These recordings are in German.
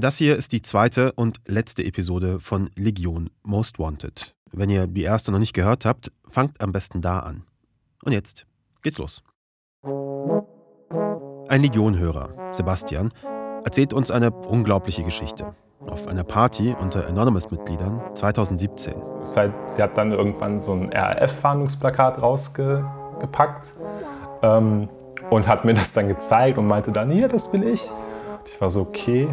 Das hier ist die zweite und letzte Episode von Legion Most Wanted. Wenn ihr die erste noch nicht gehört habt, fangt am besten da an. Und jetzt geht's los. Ein Legion-Hörer, Sebastian, erzählt uns eine unglaubliche Geschichte. Auf einer Party unter Anonymous-Mitgliedern 2017. Halt, sie hat dann irgendwann so ein RAF-Fahndungsplakat rausgepackt ähm, und hat mir das dann gezeigt und meinte dann, hier, das bin ich. Ich war so, okay.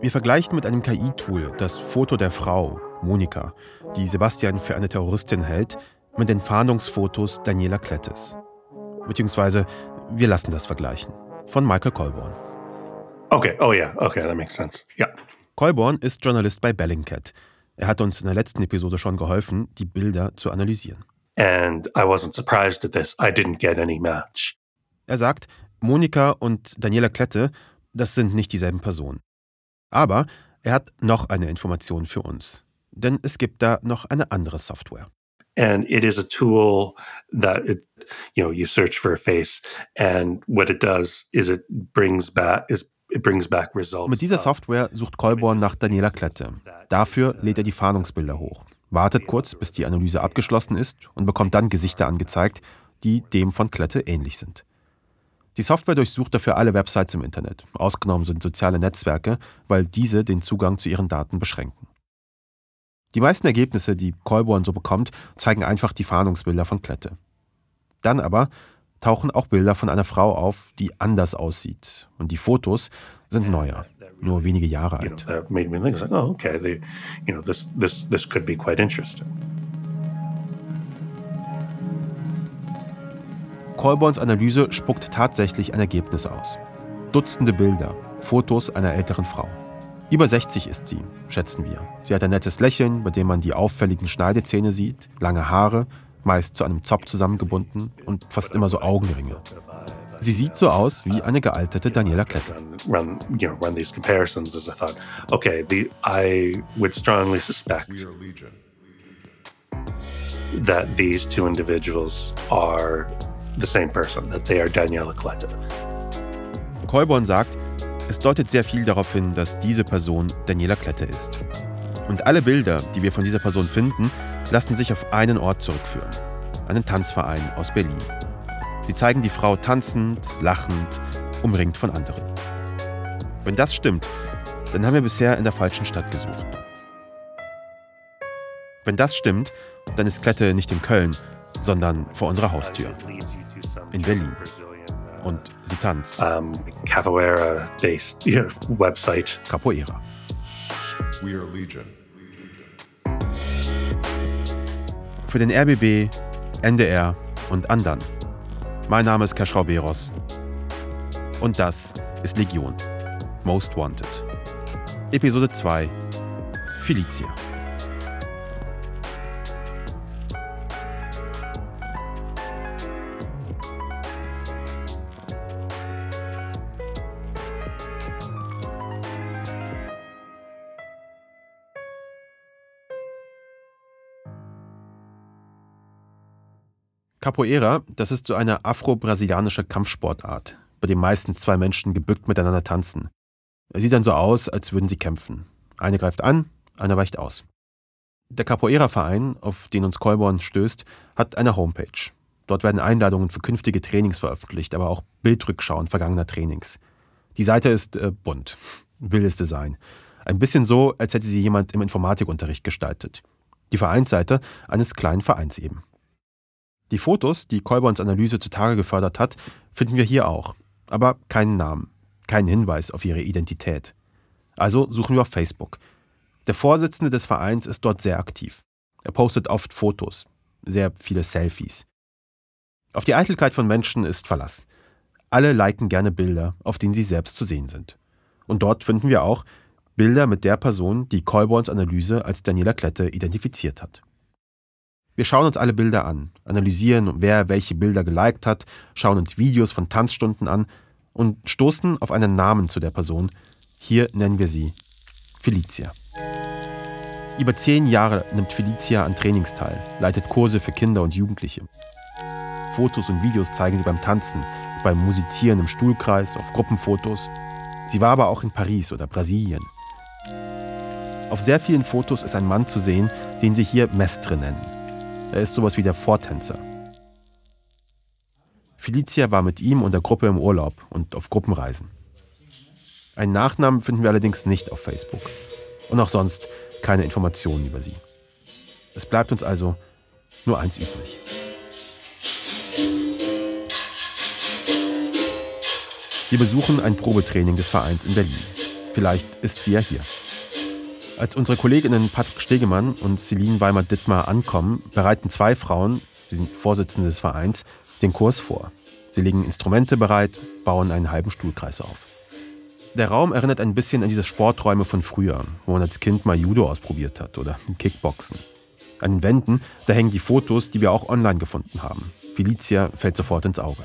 Wir vergleichen mit einem KI-Tool das Foto der Frau, Monika, die Sebastian für eine Terroristin hält, mit den Fahndungsfotos Daniela Klettes. Beziehungsweise wir lassen das vergleichen. Von Michael Colborn. Okay, oh ja, yeah. okay, that makes sense. Ja. Yeah. Colborn ist Journalist bei Bellingcat. Er hat uns in der letzten Episode schon geholfen, die Bilder zu analysieren. And I wasn't surprised at this. I didn't get any match. Er sagt, Monika und Daniela Klette, das sind nicht dieselben Personen. Aber er hat noch eine Information für uns. Denn es gibt da noch eine andere Software. And it is a tool that it, you know, you search for a face and what it does is it brings back is mit dieser Software sucht Colborn nach Daniela Klette. Dafür lädt er die Fahndungsbilder hoch, wartet kurz, bis die Analyse abgeschlossen ist und bekommt dann Gesichter angezeigt, die dem von Klette ähnlich sind. Die Software durchsucht dafür alle Websites im Internet. Ausgenommen sind soziale Netzwerke, weil diese den Zugang zu ihren Daten beschränken. Die meisten Ergebnisse, die Colborn so bekommt, zeigen einfach die Fahndungsbilder von Klette. Dann aber tauchen auch Bilder von einer Frau auf, die anders aussieht. Und die Fotos sind neuer, nur wenige Jahre alt. Colborns Analyse spuckt tatsächlich ein Ergebnis aus. Dutzende Bilder, Fotos einer älteren Frau. Über 60 ist sie, schätzen wir. Sie hat ein nettes Lächeln, bei dem man die auffälligen Schneidezähne sieht, lange Haare, meist zu einem Zopf zusammengebunden und fast immer so Augenringe. Sie sieht so aus wie eine gealterte Daniela Klette. Run, you know, run these comparisons as I thought, okay, the, I would strongly suspect that these two individuals are the same person, that they are Daniela Klette. Kolborn sagt, es deutet sehr viel darauf hin, dass diese Person Daniela Klette ist. Und alle Bilder, die wir von dieser Person finden, lassen sich auf einen Ort zurückführen. Einen Tanzverein aus Berlin. Sie zeigen die Frau tanzend, lachend, umringt von anderen. Wenn das stimmt, dann haben wir bisher in der falschen Stadt gesucht. Wenn das stimmt, dann ist Klette nicht in Köln, sondern vor unserer Haustür. In Berlin. Und sie tanzt. Um, Capoeira-based website. Capoeira. We are Legion. Für den RBB, NDR und anderen. Mein Name ist Kaschrau Beros. Und das ist Legion. Most Wanted. Episode 2. Felicia. Capoeira, das ist so eine afro-brasilianische Kampfsportart, bei dem meistens zwei Menschen gebückt miteinander tanzen. Es sieht dann so aus, als würden sie kämpfen. Eine greift an, einer weicht aus. Der Capoeira-Verein, auf den uns Colborn stößt, hat eine Homepage. Dort werden Einladungen für künftige Trainings veröffentlicht, aber auch Bildrückschauen vergangener Trainings. Die Seite ist äh, bunt, wildes Design. Ein bisschen so, als hätte sie jemand im Informatikunterricht gestaltet. Die Vereinsseite eines kleinen Vereins eben. Die Fotos, die Kolborns Analyse zutage gefördert hat, finden wir hier auch, aber keinen Namen, keinen Hinweis auf ihre Identität. Also suchen wir auf Facebook. Der Vorsitzende des Vereins ist dort sehr aktiv. Er postet oft Fotos, sehr viele Selfies. Auf die Eitelkeit von Menschen ist Verlass. Alle liken gerne Bilder, auf denen sie selbst zu sehen sind. Und dort finden wir auch Bilder mit der Person, die Colborns Analyse als Daniela Klette identifiziert hat. Wir schauen uns alle Bilder an, analysieren, wer welche Bilder geliked hat, schauen uns Videos von Tanzstunden an und stoßen auf einen Namen zu der Person. Hier nennen wir sie Felicia. Über zehn Jahre nimmt Felicia an Trainings teil, leitet Kurse für Kinder und Jugendliche. Fotos und Videos zeigen sie beim Tanzen, beim Musizieren im Stuhlkreis, auf Gruppenfotos. Sie war aber auch in Paris oder Brasilien. Auf sehr vielen Fotos ist ein Mann zu sehen, den sie hier Mestre nennen. Er ist sowas wie der Vortänzer. Felicia war mit ihm und der Gruppe im Urlaub und auf Gruppenreisen. Einen Nachnamen finden wir allerdings nicht auf Facebook. Und auch sonst keine Informationen über sie. Es bleibt uns also nur eins übrig. Wir besuchen ein Probetraining des Vereins in Berlin. Vielleicht ist sie ja hier. Als unsere Kolleginnen Patrick Stegemann und Celine Weimar-Dittmar ankommen, bereiten zwei Frauen, die sind Vorsitzende des Vereins, den Kurs vor. Sie legen Instrumente bereit, bauen einen halben Stuhlkreis auf. Der Raum erinnert ein bisschen an diese Sporträume von früher, wo man als Kind mal Judo ausprobiert hat oder Kickboxen. An den Wänden, da hängen die Fotos, die wir auch online gefunden haben. Felicia fällt sofort ins Auge.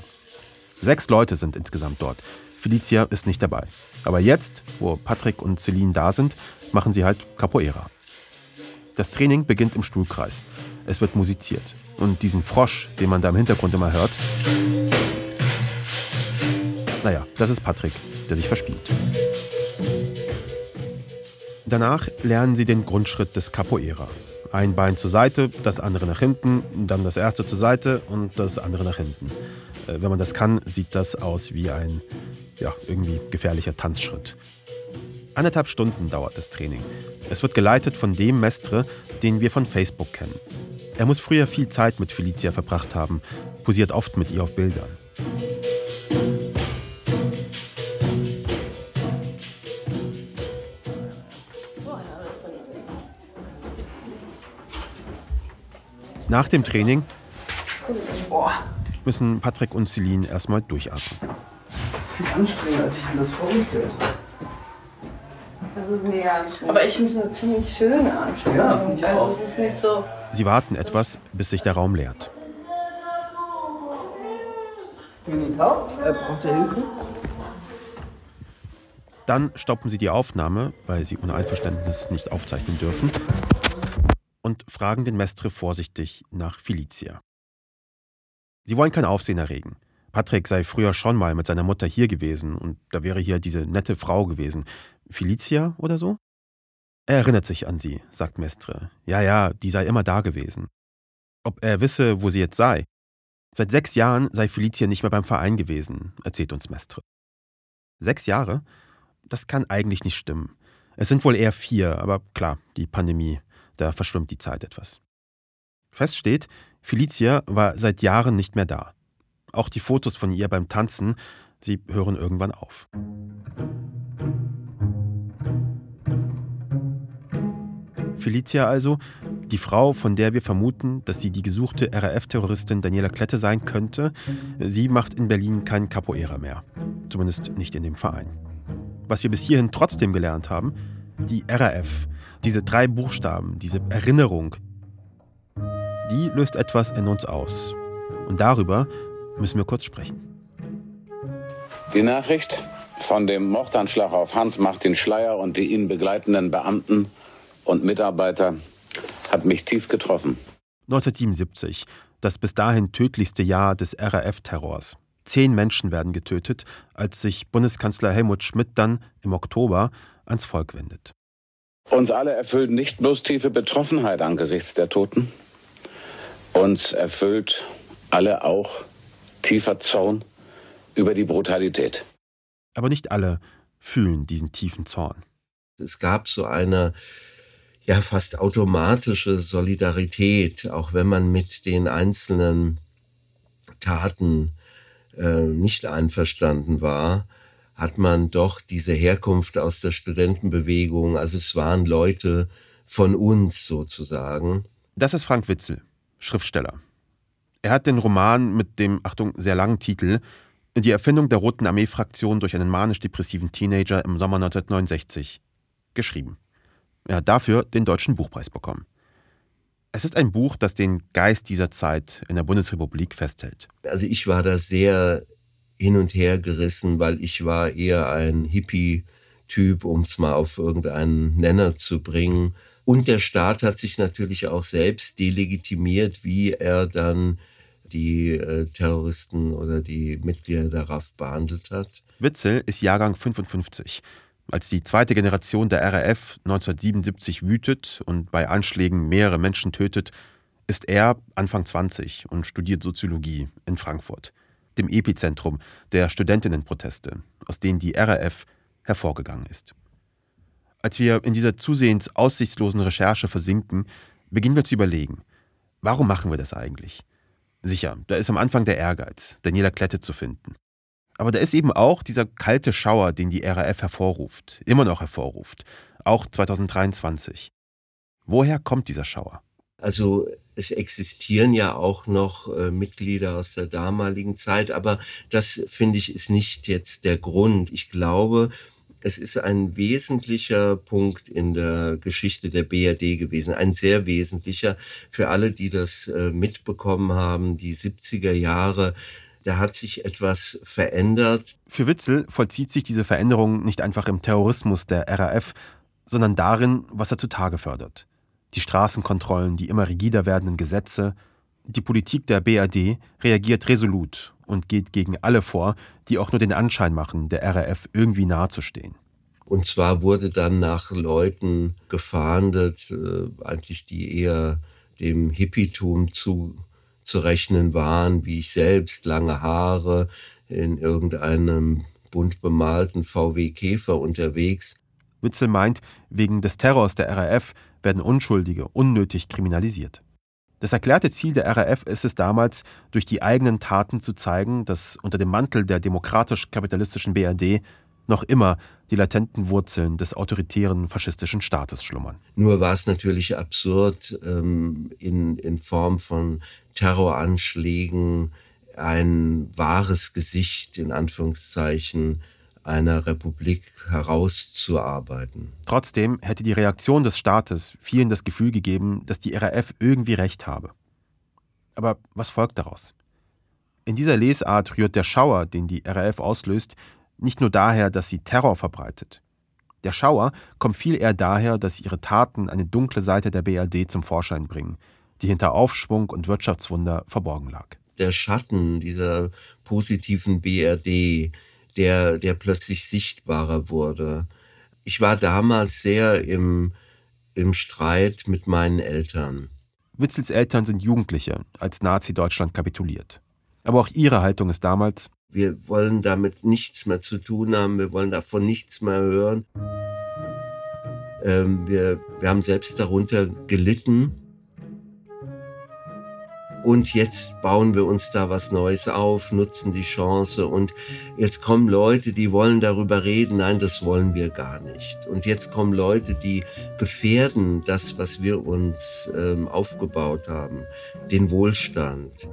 Sechs Leute sind insgesamt dort. Felicia ist nicht dabei. Aber jetzt, wo Patrick und Celine da sind, machen sie halt Capoeira. Das Training beginnt im Stuhlkreis. Es wird musiziert. Und diesen Frosch, den man da im Hintergrund immer hört, naja, das ist Patrick, der sich verspielt. Danach lernen sie den Grundschritt des Capoeira. Ein Bein zur Seite, das andere nach hinten, dann das erste zur Seite und das andere nach hinten. Äh, wenn man das kann, sieht das aus wie ein ja, irgendwie gefährlicher Tanzschritt. Anderthalb Stunden dauert das Training. Es wird geleitet von dem Mestre, den wir von Facebook kennen. Er muss früher viel Zeit mit Felicia verbracht haben, posiert oft mit ihr auf Bildern. Nach dem Training müssen Patrick und Celine erstmal durchatmen. Viel anstrengender, als ich mir das vorgestellt habe. Das ist mega anstrengend. Aber ich finde es eine ziemlich schöne Anstrengung. Ja, also es ist nicht so. Sie warten etwas, bis sich der Raum leert. Äh, braucht ihr Hilfe? Dann stoppen sie die Aufnahme, weil sie ohne Einverständnis nicht aufzeichnen dürfen, und fragen den Mestre vorsichtig nach Felicia. Sie wollen kein Aufsehen erregen. Patrick sei früher schon mal mit seiner Mutter hier gewesen und da wäre hier diese nette Frau gewesen. Felicia oder so? Er erinnert sich an sie, sagt Mestre. Ja, ja, die sei immer da gewesen. Ob er wisse, wo sie jetzt sei. Seit sechs Jahren sei Felicia nicht mehr beim Verein gewesen, erzählt uns Mestre. Sechs Jahre? Das kann eigentlich nicht stimmen. Es sind wohl eher vier, aber klar, die Pandemie, da verschwimmt die Zeit etwas. Fest steht, Felicia war seit Jahren nicht mehr da. Auch die Fotos von ihr beim Tanzen, sie hören irgendwann auf. Felicia also, die Frau, von der wir vermuten, dass sie die gesuchte RAF-Terroristin Daniela Klette sein könnte, sie macht in Berlin kein Capoeira mehr. Zumindest nicht in dem Verein. Was wir bis hierhin trotzdem gelernt haben, die RAF, diese drei Buchstaben, diese Erinnerung, die löst etwas in uns aus. Und darüber müssen wir kurz sprechen. Die Nachricht von dem Mordanschlag auf Hans-Martin Schleier und die ihn begleitenden Beamten und Mitarbeiter hat mich tief getroffen. 1977, das bis dahin tödlichste Jahr des RAF-Terrors. Zehn Menschen werden getötet, als sich Bundeskanzler Helmut Schmidt dann im Oktober ans Volk wendet. Uns alle erfüllt nicht bloß tiefe Betroffenheit angesichts der Toten, uns erfüllt alle auch tiefer Zorn über die Brutalität. Aber nicht alle fühlen diesen tiefen Zorn. Es gab so eine ja fast automatische Solidarität, auch wenn man mit den einzelnen Taten äh, nicht einverstanden war, hat man doch diese Herkunft aus der Studentenbewegung, also es waren Leute von uns sozusagen. Das ist Frank Witzel, Schriftsteller. Er hat den Roman mit dem, Achtung, sehr langen Titel Die Erfindung der Roten Armee-Fraktion durch einen manisch-depressiven Teenager im Sommer 1969 geschrieben. Er hat dafür den Deutschen Buchpreis bekommen. Es ist ein Buch, das den Geist dieser Zeit in der Bundesrepublik festhält. Also ich war da sehr hin und her gerissen, weil ich war eher ein Hippie-Typ, um es mal auf irgendeinen Nenner zu bringen. Und der Staat hat sich natürlich auch selbst delegitimiert, wie er dann die äh, Terroristen oder die Mitglieder der RAF behandelt hat. Witzel ist Jahrgang 55. Als die zweite Generation der RAF 1977 wütet und bei Anschlägen mehrere Menschen tötet, ist er Anfang 20 und studiert Soziologie in Frankfurt, dem Epizentrum der Studentinnenproteste, aus denen die RAF hervorgegangen ist. Als wir in dieser zusehends aussichtslosen Recherche versinken, beginnen wir zu überlegen, warum machen wir das eigentlich? Sicher, da ist am Anfang der Ehrgeiz, Daniela Klette zu finden. Aber da ist eben auch dieser kalte Schauer, den die RAF hervorruft, immer noch hervorruft, auch 2023. Woher kommt dieser Schauer? Also es existieren ja auch noch äh, Mitglieder aus der damaligen Zeit, aber das finde ich ist nicht jetzt der Grund. Ich glaube, es ist ein wesentlicher Punkt in der Geschichte der BRD gewesen, ein sehr wesentlicher für alle, die das äh, mitbekommen haben, die 70er Jahre. Da hat sich etwas verändert. Für Witzel vollzieht sich diese Veränderung nicht einfach im Terrorismus der RAF, sondern darin, was er zutage fördert die Straßenkontrollen, die immer rigider werdenden Gesetze. Die Politik der BRD reagiert resolut und geht gegen alle vor, die auch nur den Anschein machen, der RAF irgendwie nahezustehen. Und zwar wurde dann nach Leuten gefahndet, äh, eigentlich die eher dem Hippietum zu, zu rechnen waren, wie ich selbst, lange Haare, in irgendeinem bunt bemalten VW Käfer unterwegs. Witzel meint, wegen des Terrors der RAF werden Unschuldige unnötig kriminalisiert. Das erklärte Ziel der RAF ist es damals, durch die eigenen Taten zu zeigen, dass unter dem Mantel der demokratisch-kapitalistischen BRD noch immer die latenten Wurzeln des autoritären faschistischen Staates schlummern. Nur war es natürlich absurd, ähm, in, in Form von Terroranschlägen ein wahres Gesicht in Anführungszeichen einer Republik herauszuarbeiten. Trotzdem hätte die Reaktion des Staates vielen das Gefühl gegeben, dass die RAF irgendwie recht habe. Aber was folgt daraus? In dieser Lesart rührt der Schauer, den die RAF auslöst, nicht nur daher, dass sie Terror verbreitet. Der Schauer kommt viel eher daher, dass ihre Taten eine dunkle Seite der BRD zum Vorschein bringen, die hinter Aufschwung und Wirtschaftswunder verborgen lag. Der Schatten dieser positiven BRD, der, der plötzlich sichtbarer wurde. Ich war damals sehr im, im Streit mit meinen Eltern. Witzels Eltern sind Jugendliche, als Nazi-Deutschland kapituliert. Aber auch ihre Haltung ist damals, wir wollen damit nichts mehr zu tun haben, wir wollen davon nichts mehr hören. Ähm, wir, wir haben selbst darunter gelitten und jetzt bauen wir uns da was Neues auf, nutzen die Chance und jetzt kommen Leute, die wollen darüber reden. Nein, das wollen wir gar nicht. Und jetzt kommen Leute, die gefährden das, was wir uns ähm, aufgebaut haben, den Wohlstand.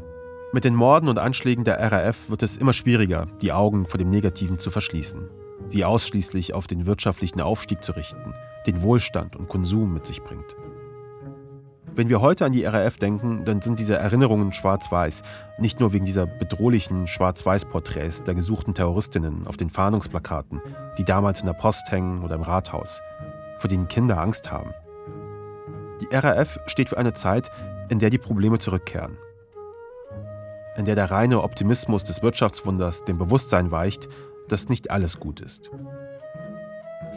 Mit den Morden und Anschlägen der RAF wird es immer schwieriger, die Augen vor dem Negativen zu verschließen, sie ausschließlich auf den wirtschaftlichen Aufstieg zu richten, den Wohlstand und Konsum mit sich bringt. Wenn wir heute an die RAF denken, dann sind diese Erinnerungen schwarz-weiß. Nicht nur wegen dieser bedrohlichen Schwarz-Weiß-Porträts der gesuchten Terroristinnen auf den Fahndungsplakaten, die damals in der Post hängen oder im Rathaus, vor denen Kinder Angst haben. Die RAF steht für eine Zeit, in der die Probleme zurückkehren. In der der reine Optimismus des Wirtschaftswunders dem Bewusstsein weicht, dass nicht alles gut ist.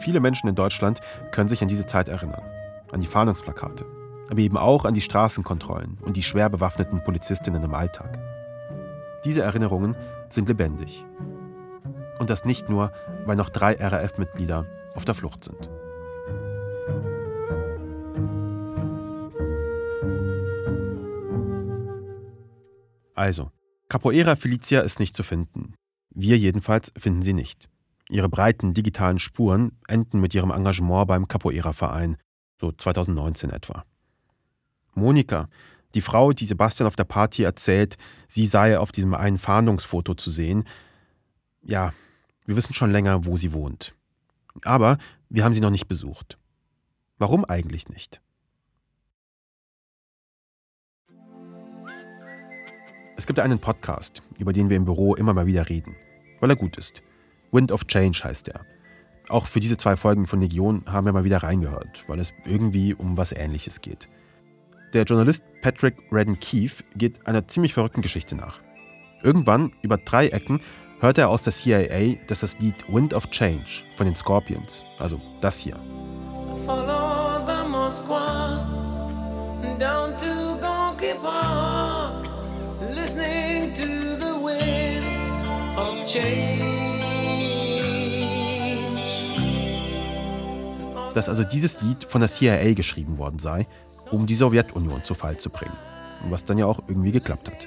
Viele Menschen in Deutschland können sich an diese Zeit erinnern, an die Fahndungsplakate, aber eben auch an die Straßenkontrollen und die schwer bewaffneten Polizistinnen im Alltag. Diese Erinnerungen sind lebendig. Und das nicht nur, weil noch drei RAF-Mitglieder auf der Flucht sind. Also, Capoeira Felicia ist nicht zu finden. Wir jedenfalls finden sie nicht. Ihre breiten digitalen Spuren enden mit ihrem Engagement beim Capoeira-Verein, so 2019 etwa. Monika, die Frau, die Sebastian auf der Party erzählt, sie sei auf diesem einen Fahndungsfoto zu sehen. Ja, wir wissen schon länger, wo sie wohnt. Aber wir haben sie noch nicht besucht. Warum eigentlich nicht? Es gibt einen Podcast, über den wir im Büro immer mal wieder reden, weil er gut ist. Wind of Change heißt er. Auch für diese zwei Folgen von Legion haben wir mal wieder reingehört, weil es irgendwie um was Ähnliches geht. Der Journalist Patrick Redden Keefe geht einer ziemlich verrückten Geschichte nach. Irgendwann, über drei Ecken, hört er aus der CIA, dass das Lied Wind of Change von den Scorpions, also das hier. Dass also dieses Lied von der CIA geschrieben worden sei, um die Sowjetunion zu Fall zu bringen. Was dann ja auch irgendwie geklappt hat.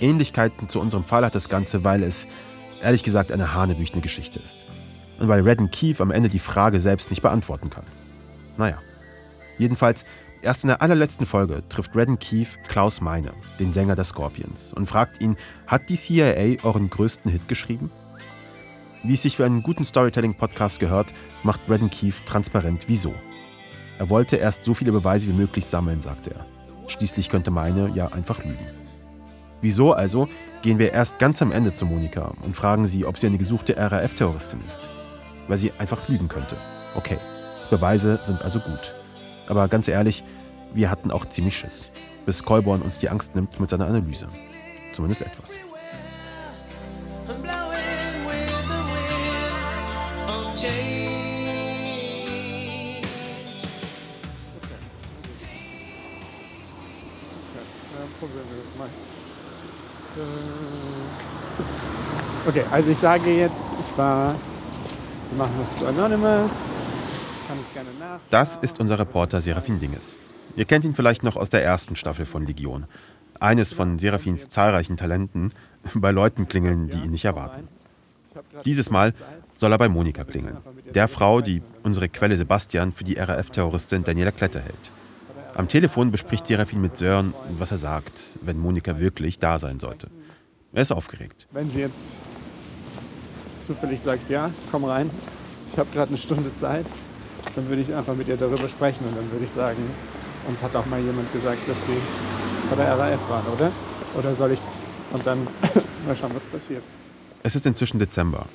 Ähnlichkeiten zu unserem Fall hat das Ganze, weil es, ehrlich gesagt, eine hanebüchene Geschichte ist. Und weil Redden Keefe am Ende die Frage selbst nicht beantworten kann. Naja. Jedenfalls, erst in der allerletzten Folge trifft Redden Keefe Klaus Meine, den Sänger der Scorpions, und fragt ihn, hat die CIA euren größten Hit geschrieben? Wie es sich für einen guten Storytelling-Podcast gehört, macht Redden Keefe transparent, wieso. Er wollte erst so viele Beweise wie möglich sammeln, sagte er. Schließlich könnte Meine ja einfach lügen. Wieso also gehen wir erst ganz am Ende zu Monika und fragen sie, ob sie eine gesuchte RAF-Terroristin ist? Weil sie einfach lügen könnte. Okay, Beweise sind also gut. Aber ganz ehrlich, wir hatten auch ziemlich Schiss, bis Kolborn uns die Angst nimmt mit seiner Analyse. Zumindest etwas. Okay, also ich sage jetzt, ich war, wir machen das zu Anonymous, kann ich gerne nach. Das ist unser Reporter Serafin Dinges. Ihr kennt ihn vielleicht noch aus der ersten Staffel von Legion. Eines von Serafins zahlreichen Talenten, bei Leuten klingeln, die ihn nicht erwarten. Dieses Mal soll er bei Monika klingeln, der Frau, die unsere Quelle Sebastian für die RAF-Terroristin Daniela Kletter hält. Am Telefon bespricht Serafin mit Sören, was er sagt, wenn Monika wirklich da sein sollte. Er ist aufgeregt. Wenn sie jetzt zufällig sagt, ja, komm rein, ich habe gerade eine Stunde Zeit, dann würde ich einfach mit ihr darüber sprechen und dann würde ich sagen, uns hat auch mal jemand gesagt, dass sie bei der RAF waren, oder? Oder soll ich und dann mal schauen, was passiert. Es ist inzwischen Dezember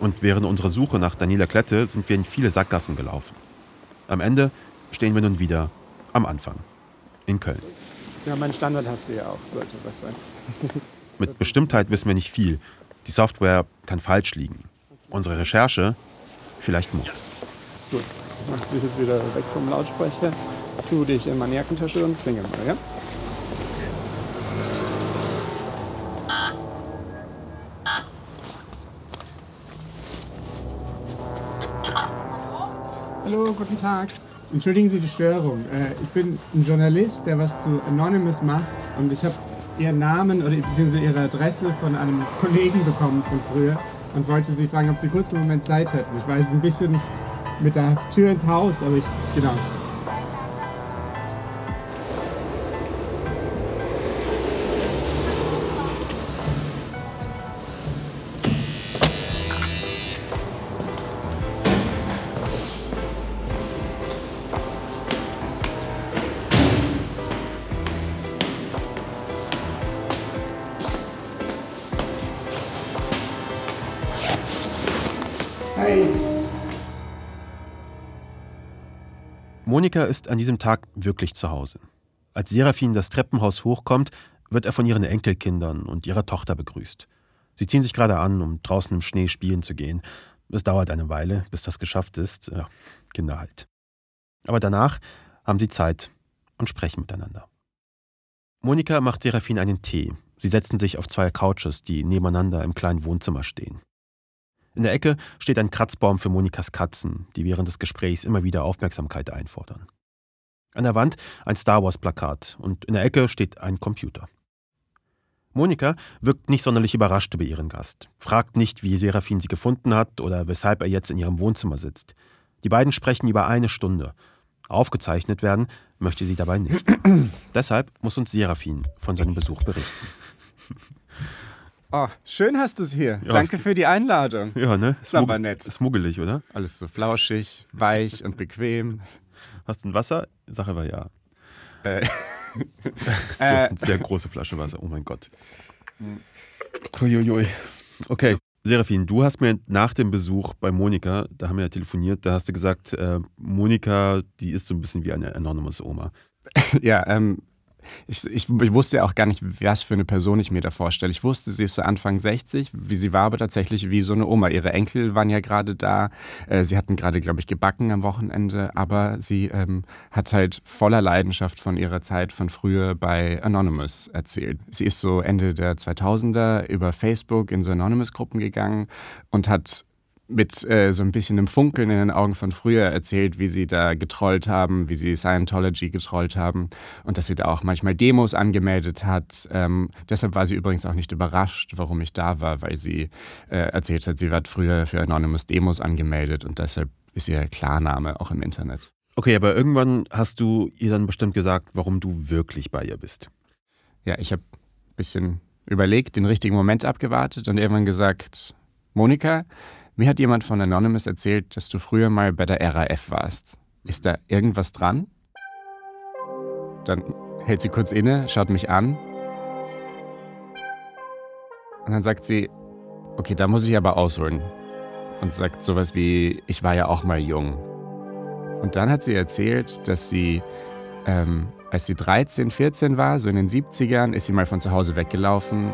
und während unserer Suche nach Daniela Klette sind wir in viele Sackgassen gelaufen. Am Ende stehen wir nun wieder am Anfang in Köln. Ja, mein Standard hast du ja auch, sollte was sein. Mit Bestimmtheit wissen wir nicht viel. Die Software kann falsch liegen. Unsere Recherche vielleicht muss. Gut, ich mach dich jetzt wieder weg vom Lautsprecher. Tu dich in meine Jackentasche und klingel mal, ja? Hallo, guten Tag. Entschuldigen Sie die Störung. Äh, ich bin ein Journalist, der was zu Anonymous macht und ich habe Ihren Namen oder beziehungsweise Ihre Adresse von einem Kollegen bekommen von früher und wollte Sie fragen, ob Sie kurz einen Moment Zeit hätten. Ich weiß, ein bisschen mit der Tür ins Haus, aber ich, genau. Monika ist an diesem Tag wirklich zu Hause. Als Serafin das Treppenhaus hochkommt, wird er von ihren Enkelkindern und ihrer Tochter begrüßt. Sie ziehen sich gerade an, um draußen im Schnee spielen zu gehen. Es dauert eine Weile, bis das geschafft ist. Ja, Kinder halt. Aber danach haben sie Zeit und sprechen miteinander. Monika macht Serafin einen Tee. Sie setzen sich auf zwei Couches, die nebeneinander im kleinen Wohnzimmer stehen. In der Ecke steht ein Kratzbaum für Monikas Katzen, die während des Gesprächs immer wieder Aufmerksamkeit einfordern. An der Wand ein Star Wars-Plakat und in der Ecke steht ein Computer. Monika wirkt nicht sonderlich überrascht über ihren Gast, fragt nicht, wie Serafin sie gefunden hat oder weshalb er jetzt in ihrem Wohnzimmer sitzt. Die beiden sprechen über eine Stunde. Aufgezeichnet werden möchte sie dabei nicht. Deshalb muss uns Serafin von seinem Besuch berichten. Oh, schön hast du es hier. Ja, Danke für die Einladung. Ja, ne? Ist aber nett. Smuggelig, oder? Alles so flauschig, weich und bequem. Hast du ein Wasser? Sache war ja. Äh. eine äh. sehr große Flasche Wasser. Oh mein Gott. Uiuiui. Okay. Serafin, du hast mir nach dem Besuch bei Monika, da haben wir ja telefoniert, da hast du gesagt, äh, Monika, die ist so ein bisschen wie eine Anonymous Oma. ja, ähm, ich, ich, ich, wusste ja auch gar nicht, was für eine Person ich mir da vorstelle. Ich wusste, sie ist so Anfang 60, wie sie war aber tatsächlich wie so eine Oma. Ihre Enkel waren ja gerade da. Äh, sie hatten gerade, glaube ich, gebacken am Wochenende, aber sie ähm, hat halt voller Leidenschaft von ihrer Zeit von früher bei Anonymous erzählt. Sie ist so Ende der 2000er über Facebook in so Anonymous-Gruppen gegangen und hat mit äh, so ein bisschen einem Funkeln in den Augen von früher erzählt, wie sie da getrollt haben, wie sie Scientology getrollt haben und dass sie da auch manchmal Demos angemeldet hat. Ähm, deshalb war sie übrigens auch nicht überrascht, warum ich da war, weil sie äh, erzählt hat, sie hat früher für Anonymous Demos angemeldet und deshalb ist ihr Klarname auch im Internet. Okay, aber irgendwann hast du ihr dann bestimmt gesagt, warum du wirklich bei ihr bist. Ja, ich habe ein bisschen überlegt, den richtigen Moment abgewartet und irgendwann gesagt, Monika, mir hat jemand von Anonymous erzählt, dass du früher mal bei der RAF warst. Ist da irgendwas dran? Dann hält sie kurz inne, schaut mich an. Und dann sagt sie, okay, da muss ich aber ausholen. Und sagt sowas wie, ich war ja auch mal jung. Und dann hat sie erzählt, dass sie, ähm, als sie 13, 14 war, so in den 70ern, ist sie mal von zu Hause weggelaufen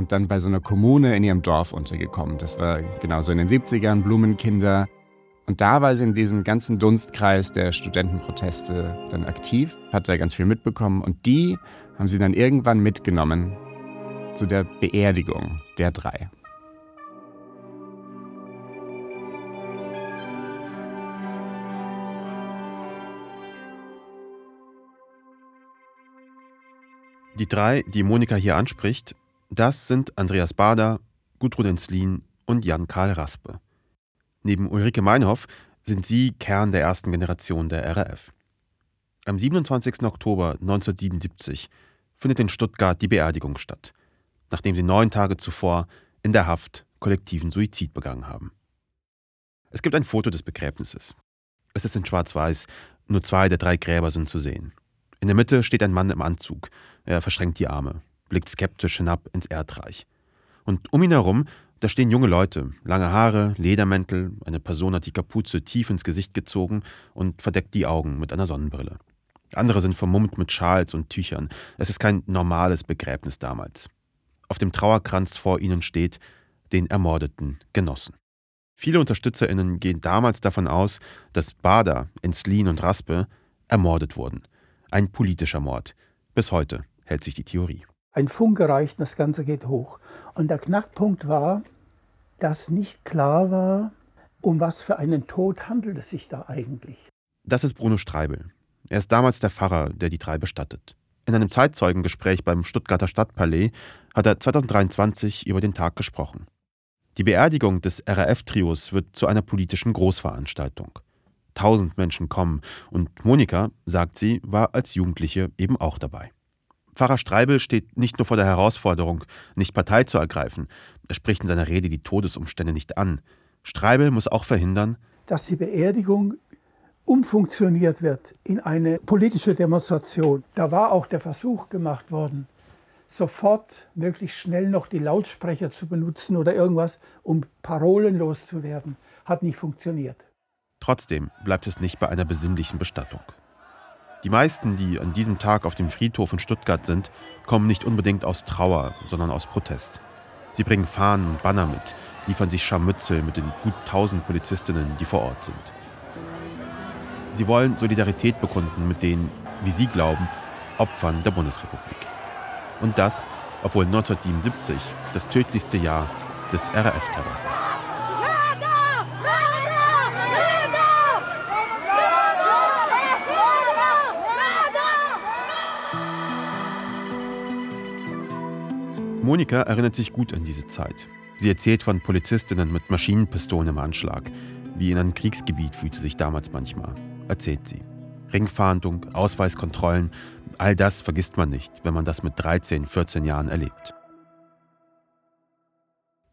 und dann bei so einer Kommune in ihrem Dorf untergekommen. Das war genauso in den 70ern, Blumenkinder. Und da war sie in diesem ganzen Dunstkreis der Studentenproteste dann aktiv, hat da ganz viel mitbekommen und die haben sie dann irgendwann mitgenommen zu der Beerdigung der drei. Die drei, die Monika hier anspricht, das sind Andreas Bader, Gudrun Enslin und Jan-Karl Raspe. Neben Ulrike Meinhoff sind sie Kern der ersten Generation der RAF. Am 27. Oktober 1977 findet in Stuttgart die Beerdigung statt, nachdem sie neun Tage zuvor in der Haft kollektiven Suizid begangen haben. Es gibt ein Foto des Begräbnisses. Es ist in Schwarz-Weiß, nur zwei der drei Gräber sind zu sehen. In der Mitte steht ein Mann im Anzug. Er verschränkt die Arme blickt skeptisch hinab ins Erdreich. Und um ihn herum, da stehen junge Leute, lange Haare, Ledermäntel, eine Person hat die Kapuze tief ins Gesicht gezogen und verdeckt die Augen mit einer Sonnenbrille. Andere sind vermummt mit Schals und Tüchern. Es ist kein normales Begräbnis damals. Auf dem Trauerkranz vor ihnen steht, den ermordeten Genossen. Viele UnterstützerInnen gehen damals davon aus, dass Bader, Enslin und Raspe ermordet wurden. Ein politischer Mord. Bis heute hält sich die Theorie. Ein Funke reicht, das Ganze geht hoch. Und der Knackpunkt war, dass nicht klar war, um was für einen Tod handelt es sich da eigentlich. Das ist Bruno Streibel. Er ist damals der Pfarrer, der die drei bestattet. In einem Zeitzeugengespräch beim Stuttgarter Stadtpalais hat er 2023 über den Tag gesprochen. Die Beerdigung des RAF-Trios wird zu einer politischen Großveranstaltung. Tausend Menschen kommen und Monika, sagt sie, war als Jugendliche eben auch dabei. Pfarrer Streibel steht nicht nur vor der Herausforderung, nicht Partei zu ergreifen, er spricht in seiner Rede die Todesumstände nicht an. Streibel muss auch verhindern, dass die Beerdigung umfunktioniert wird in eine politische Demonstration. Da war auch der Versuch gemacht worden, sofort möglichst schnell noch die Lautsprecher zu benutzen oder irgendwas, um Parolen loszuwerden. Hat nicht funktioniert. Trotzdem bleibt es nicht bei einer besinnlichen Bestattung. Die meisten, die an diesem Tag auf dem Friedhof in Stuttgart sind, kommen nicht unbedingt aus Trauer, sondern aus Protest. Sie bringen Fahnen und Banner mit, liefern sich Scharmützel mit den gut tausend Polizistinnen, die vor Ort sind. Sie wollen Solidarität bekunden mit den, wie sie glauben, Opfern der Bundesrepublik. Und das, obwohl 1977 das tödlichste Jahr des RAF-Terrors ist. Monika erinnert sich gut an diese Zeit. Sie erzählt von Polizistinnen mit Maschinenpistolen im Anschlag. Wie in einem Kriegsgebiet fühlt sie sich damals manchmal, erzählt sie. Ringfahndung, Ausweiskontrollen, all das vergisst man nicht, wenn man das mit 13, 14 Jahren erlebt.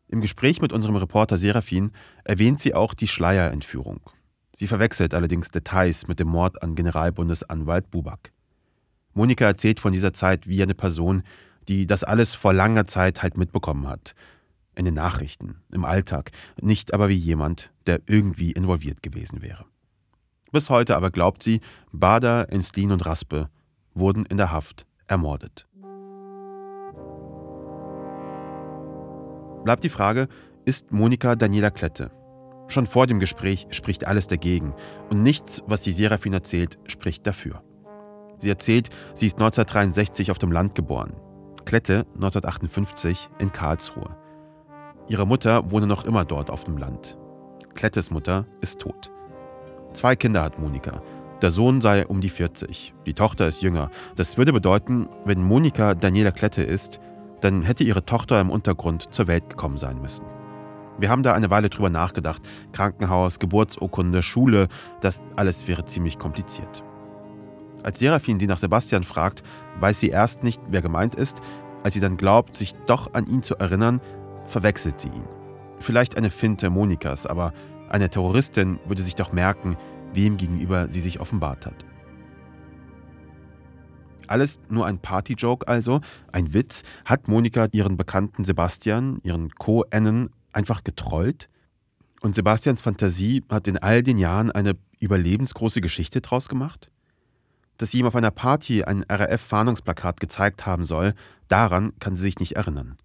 Im Gespräch mit unserem Reporter Serafin erwähnt sie auch die Schleierentführung. Sie verwechselt allerdings Details mit dem Mord an Generalbundesanwalt Buback. Monika erzählt von dieser Zeit wie eine Person, die das alles vor langer Zeit halt mitbekommen hat. In den Nachrichten, im Alltag, nicht aber wie jemand, der irgendwie involviert gewesen wäre. Bis heute aber glaubt sie, Bader, Enslin und Raspe wurden in der Haft ermordet. Bleibt die Frage, ist Monika Daniela Klette? Schon vor dem Gespräch spricht alles dagegen und nichts, was die Serafin erzählt, spricht dafür. Sie erzählt, sie ist 1963 auf dem Land geboren. Klette 1958 in Karlsruhe. Ihre Mutter wohne noch immer dort auf dem Land. Klettes Mutter ist tot. Zwei Kinder hat Monika. Der Sohn sei um die 40, die Tochter ist jünger. Das würde bedeuten, wenn Monika Daniela Klette ist, dann hätte ihre Tochter im Untergrund zur Welt gekommen sein müssen. Wir haben da eine Weile drüber nachgedacht. Krankenhaus, Geburtsurkunde, Schule, das alles wäre ziemlich kompliziert. Als Serafin sie nach Sebastian fragt, weiß sie erst nicht, wer gemeint ist. Als sie dann glaubt, sich doch an ihn zu erinnern, verwechselt sie ihn. Vielleicht eine Finte Monikas, aber eine Terroristin würde sich doch merken, wem gegenüber sie sich offenbart hat. Alles nur ein Party-Joke also, ein Witz. Hat Monika ihren Bekannten Sebastian, ihren Co-Ennen, einfach getrollt? Und Sebastians Fantasie hat in all den Jahren eine überlebensgroße Geschichte draus gemacht? Dass sie ihm auf einer Party ein RAF-Fahndungsplakat gezeigt haben soll, daran kann sie sich nicht erinnern.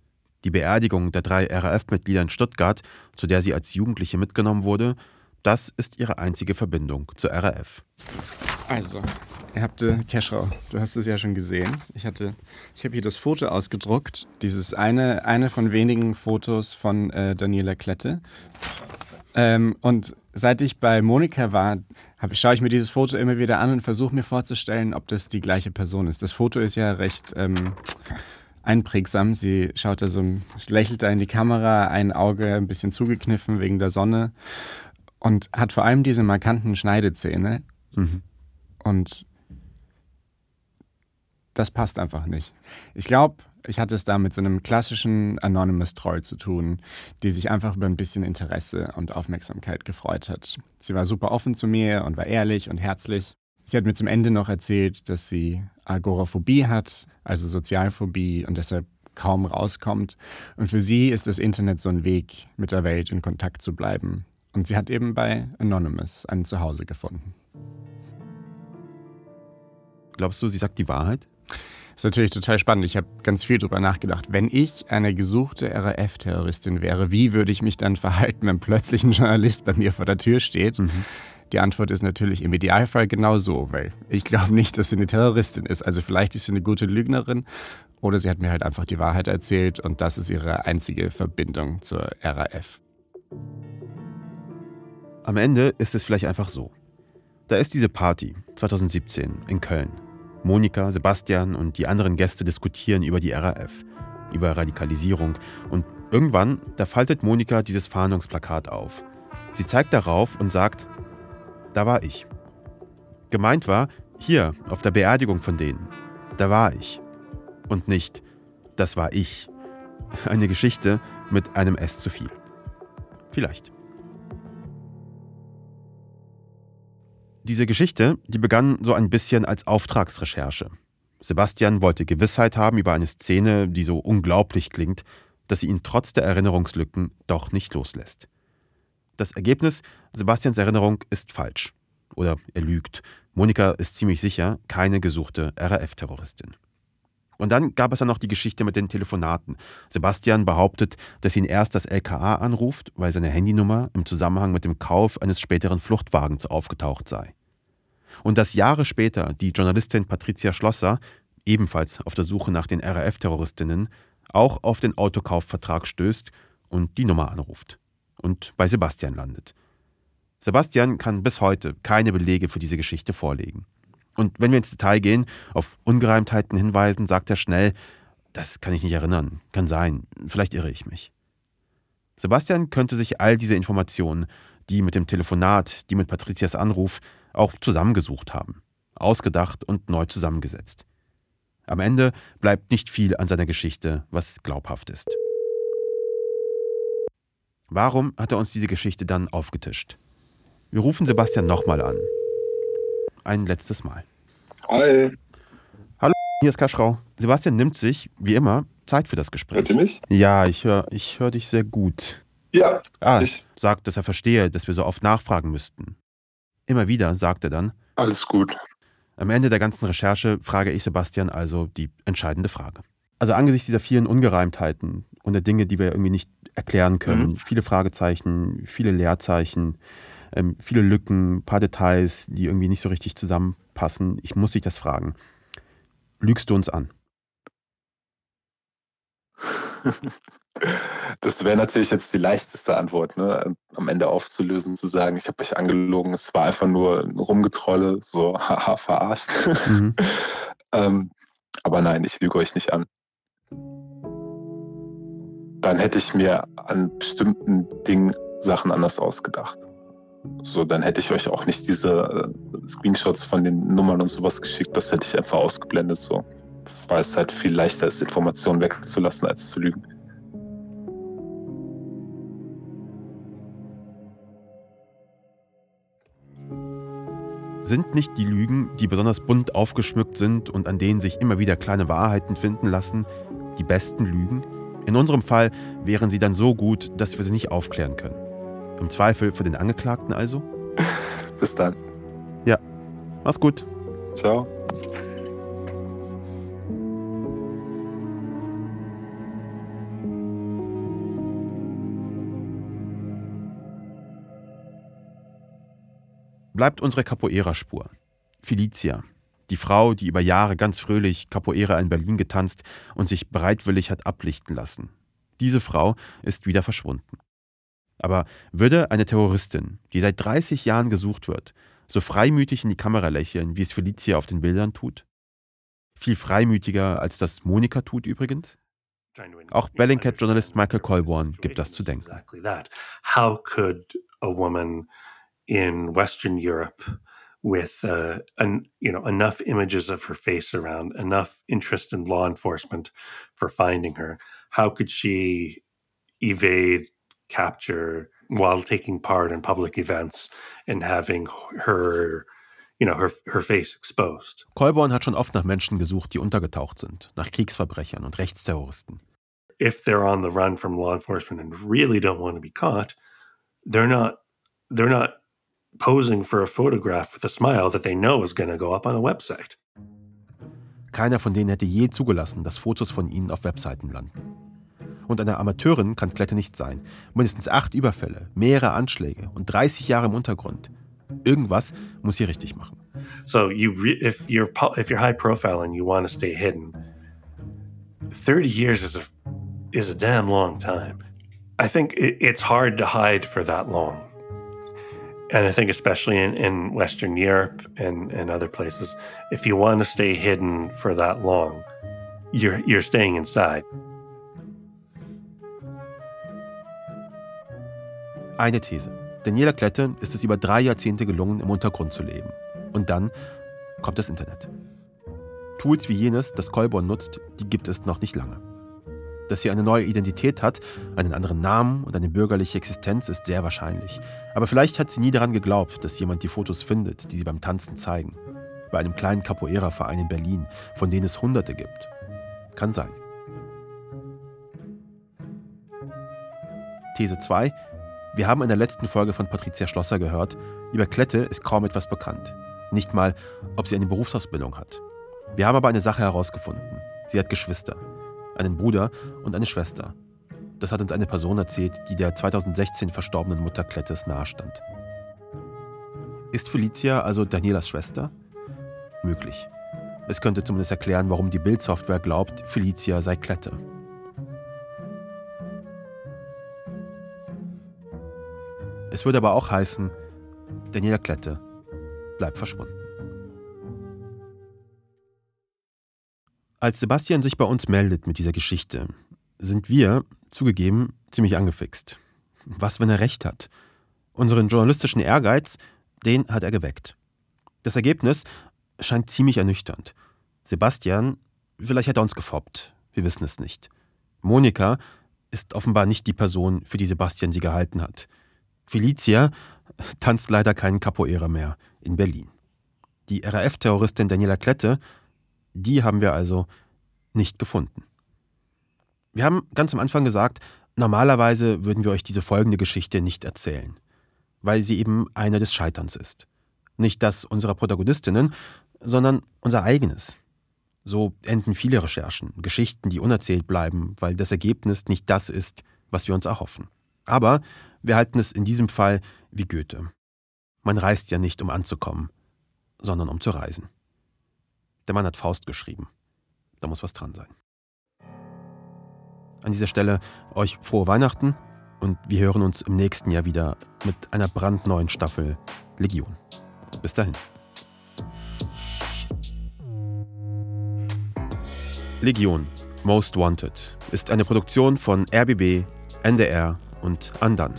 Die Beerdigung der drei RAF-Mitglieder in Stuttgart, zu der sie als Jugendliche mitgenommen wurde, das ist ihre einzige Verbindung zur RAF. Also, ihr habt, äh, Keschrau, du hast es ja schon gesehen. Ich, ich habe hier das Foto ausgedruckt. Dieses eine, eine von wenigen Fotos von äh, Daniela Klette. Ähm, und seit ich bei Monika war, hab, schaue ich mir dieses Foto immer wieder an und versuche mir vorzustellen, ob das die gleiche Person ist. Das Foto ist ja recht ähm, einprägsam. Sie schaut da so, lächelt da in die Kamera, ein Auge ein bisschen zugekniffen wegen der Sonne und hat vor allem diese markanten Schneidezähne. Mhm. Und das passt einfach nicht. Ich glaube, ich hatte es da mit so einem klassischen Anonymous Troll zu tun, die sich einfach über ein bisschen Interesse und Aufmerksamkeit gefreut hat. Sie war super offen zu mir und war ehrlich und herzlich. Sie hat mir zum Ende noch erzählt, dass sie Agoraphobie hat, also Sozialphobie und deshalb kaum rauskommt. Und für sie ist das Internet so ein Weg, mit der Welt in Kontakt zu bleiben. Und sie hat eben bei Anonymous ein Zuhause gefunden. Glaubst du, sie sagt die Wahrheit? Das ist natürlich total spannend. Ich habe ganz viel darüber nachgedacht. Wenn ich eine gesuchte RAF-Terroristin wäre, wie würde ich mich dann verhalten, wenn plötzlich ein Journalist bei mir vor der Tür steht? Mhm. Die Antwort ist natürlich im Idealfall genau so, weil ich glaube nicht, dass sie eine Terroristin ist. Also vielleicht ist sie eine gute Lügnerin oder sie hat mir halt einfach die Wahrheit erzählt und das ist ihre einzige Verbindung zur RAF. Am Ende ist es vielleicht einfach so. Da ist diese Party 2017 in Köln. Monika, Sebastian und die anderen Gäste diskutieren über die RAF, über Radikalisierung und irgendwann, da faltet Monika dieses Fahndungsplakat auf. Sie zeigt darauf und sagt, da war ich. Gemeint war, hier, auf der Beerdigung von denen, da war ich. Und nicht, das war ich. Eine Geschichte mit einem S zu viel. Vielleicht. Diese Geschichte, die begann so ein bisschen als Auftragsrecherche. Sebastian wollte Gewissheit haben über eine Szene, die so unglaublich klingt, dass sie ihn trotz der Erinnerungslücken doch nicht loslässt. Das Ergebnis, Sebastians Erinnerung ist falsch. Oder er lügt. Monika ist ziemlich sicher keine gesuchte RAF-Terroristin. Und dann gab es ja noch die Geschichte mit den Telefonaten. Sebastian behauptet, dass ihn erst das LKA anruft, weil seine Handynummer im Zusammenhang mit dem Kauf eines späteren Fluchtwagens aufgetaucht sei. Und dass Jahre später die Journalistin Patricia Schlosser, ebenfalls auf der Suche nach den RAF-Terroristinnen, auch auf den Autokaufvertrag stößt und die Nummer anruft und bei Sebastian landet. Sebastian kann bis heute keine Belege für diese Geschichte vorlegen. Und wenn wir ins Detail gehen, auf Ungereimtheiten hinweisen, sagt er schnell, das kann ich nicht erinnern, kann sein, vielleicht irre ich mich. Sebastian könnte sich all diese Informationen, die mit dem Telefonat, die mit Patrizias Anruf, auch zusammengesucht haben, ausgedacht und neu zusammengesetzt. Am Ende bleibt nicht viel an seiner Geschichte, was glaubhaft ist. Warum hat er uns diese Geschichte dann aufgetischt? Wir rufen Sebastian nochmal an ein letztes Mal. Hi. Hallo, hier ist Kaschrau. Sebastian nimmt sich, wie immer, Zeit für das Gespräch. Hört ihr mich? Ja, ich höre ich hör dich sehr gut. Ja. Ah, ich. sagt, dass er verstehe, dass wir so oft nachfragen müssten. Immer wieder sagt er dann: Alles gut. Am Ende der ganzen Recherche frage ich Sebastian also die entscheidende Frage. Also angesichts dieser vielen Ungereimtheiten und der Dinge, die wir irgendwie nicht erklären können, mhm. viele Fragezeichen, viele Leerzeichen, ähm, viele Lücken, ein paar Details, die irgendwie nicht so richtig zusammenpassen, ich muss dich das fragen. Lügst du uns an? Das wäre natürlich jetzt die leichteste Antwort, ne? am Ende aufzulösen, zu sagen, ich habe euch angelogen, es war einfach nur ein Rumgetrolle, so haha, verarscht. Mhm. ähm, aber nein, ich lüge euch nicht an. Dann hätte ich mir an bestimmten Dingen Sachen anders ausgedacht. So, dann hätte ich euch auch nicht diese äh, Screenshots von den Nummern und sowas geschickt, das hätte ich einfach ausgeblendet, so. Weil es halt viel leichter ist, Informationen wegzulassen, als zu lügen. Sind nicht die Lügen, die besonders bunt aufgeschmückt sind und an denen sich immer wieder kleine Wahrheiten finden lassen, die besten Lügen? In unserem Fall wären sie dann so gut, dass wir sie nicht aufklären können. Im Zweifel für den Angeklagten also? Bis dann. Ja. Mach's gut. Ciao. bleibt unsere Capoeira-Spur. Felicia, die Frau, die über Jahre ganz fröhlich Capoeira in Berlin getanzt und sich bereitwillig hat ablichten lassen. Diese Frau ist wieder verschwunden. Aber würde eine Terroristin, die seit 30 Jahren gesucht wird, so freimütig in die Kamera lächeln, wie es Felicia auf den Bildern tut? Viel freimütiger, als das Monika tut übrigens? Auch Bellingcat-Journalist Michael Colborn gibt das zu denken. How could a woman in Western Europe with uh, an, you know enough images of her face around, enough interest in law enforcement for finding her. How could she evade capture while taking part in public events and having her you know, her, her face exposed. Kolborn hat schon oft nach Menschen gesucht, die untergetaucht sind, nach Kriegsverbrechern und Rechtsterroristen. If they're on the run from law enforcement and really don't want to be caught, they're not they're not posing for a photograph with a smile that they know is going to go up on a website. Keiner von denen hätte je zugelassen, dass Fotos von ihnen auf Webseiten landen. Und eine Amateurin kann Klette nicht sein. Mindestens acht Überfälle, mehrere Anschläge und 30 Jahre im Untergrund. Irgendwas muss sie richtig machen. So you if you're if you're high profile and you want to stay hidden, 30 years is a is a damn long time. I think it, it's hard to hide for that long. And I think, especially in, in Western Europe and, and other places, if you want to stay hidden for that long, you're, you're staying inside. Eine These. Daniela Klette ist es über drei Jahrzehnte gelungen, im Untergrund zu leben. Und dann kommt das Internet. Tools wie jenes, das Kolborn nutzt, die gibt es noch nicht lange. Dass sie eine neue Identität hat, einen anderen Namen und eine bürgerliche Existenz ist sehr wahrscheinlich. Aber vielleicht hat sie nie daran geglaubt, dass jemand die Fotos findet, die sie beim Tanzen zeigen. Bei einem kleinen Capoeira-Verein in Berlin, von denen es Hunderte gibt. Kann sein. These 2. Wir haben in der letzten Folge von Patricia Schlosser gehört, über Klette ist kaum etwas bekannt. Nicht mal, ob sie eine Berufsausbildung hat. Wir haben aber eine Sache herausgefunden. Sie hat Geschwister einen Bruder und eine Schwester. Das hat uns eine Person erzählt, die der 2016 verstorbenen Mutter Klettes nahestand. Ist Felicia also Danielas Schwester? Möglich. Es könnte zumindest erklären, warum die Bildsoftware glaubt, Felicia sei Klette. Es würde aber auch heißen, Daniela Klette bleibt verschwunden. Als Sebastian sich bei uns meldet mit dieser Geschichte, sind wir, zugegeben, ziemlich angefixt. Was, wenn er recht hat? Unseren journalistischen Ehrgeiz, den hat er geweckt. Das Ergebnis scheint ziemlich ernüchternd. Sebastian, vielleicht hat er uns gefoppt. Wir wissen es nicht. Monika ist offenbar nicht die Person, für die Sebastian sie gehalten hat. Felicia tanzt leider keinen Capoeira mehr in Berlin. Die RAF-Terroristin Daniela Klette die haben wir also nicht gefunden. Wir haben ganz am Anfang gesagt, normalerweise würden wir euch diese folgende Geschichte nicht erzählen, weil sie eben eine des Scheiterns ist. Nicht das unserer Protagonistinnen, sondern unser eigenes. So enden viele Recherchen, Geschichten, die unerzählt bleiben, weil das Ergebnis nicht das ist, was wir uns erhoffen. Aber wir halten es in diesem Fall wie Goethe. Man reist ja nicht, um anzukommen, sondern um zu reisen. Der Mann hat Faust geschrieben. Da muss was dran sein. An dieser Stelle euch frohe Weihnachten und wir hören uns im nächsten Jahr wieder mit einer brandneuen Staffel Legion. Bis dahin. Legion Most Wanted ist eine Produktion von RBB, NDR und Andan.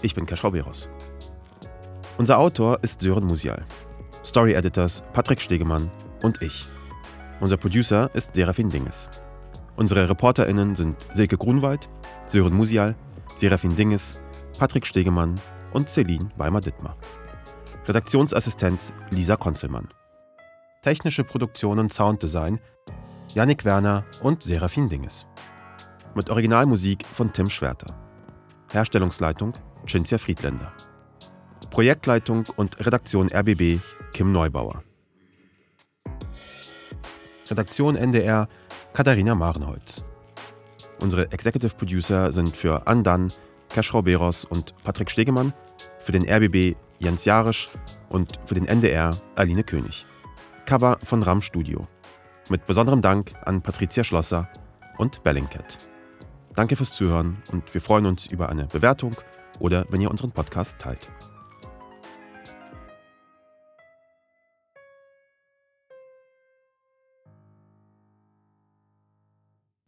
Ich bin Kaschrau Beros. Unser Autor ist Sören Musial. Story Editors Patrick Stegemann und ich. Unser Producer ist Serafin Dinges. Unsere ReporterInnen sind Silke Grunwald, Sören Musial, Serafin Dinges, Patrick Stegemann und Celine Weimer-Dittmar. Redaktionsassistenz Lisa Konzelmann. Technische Produktion und Sounddesign Yannick Werner und Serafin Dinges. Mit Originalmusik von Tim Schwerter. Herstellungsleitung Cinzia Friedländer. Projektleitung und Redaktion RBB Kim Neubauer. Redaktion NDR Katharina Marenholz. Unsere Executive Producer sind für Andan, Keschrau Beros und Patrick Stegemann, für den RBB Jens Jarisch und für den NDR Aline König. Cover von RAM Studio. Mit besonderem Dank an Patricia Schlosser und Bellingcat. Danke fürs Zuhören und wir freuen uns über eine Bewertung oder wenn ihr unseren Podcast teilt.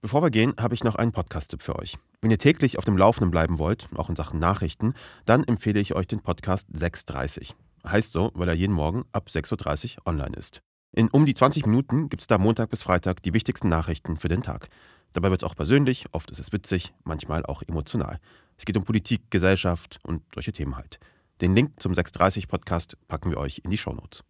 Bevor wir gehen, habe ich noch einen Podcast-Tipp für euch. Wenn ihr täglich auf dem Laufenden bleiben wollt, auch in Sachen Nachrichten, dann empfehle ich euch den Podcast 630. Heißt so, weil er jeden Morgen ab 6.30 Uhr online ist. In um die 20 Minuten gibt es da Montag bis Freitag die wichtigsten Nachrichten für den Tag. Dabei wird es auch persönlich, oft ist es witzig, manchmal auch emotional. Es geht um Politik, Gesellschaft und solche Themen halt. Den Link zum 630 Podcast packen wir euch in die Shownotes.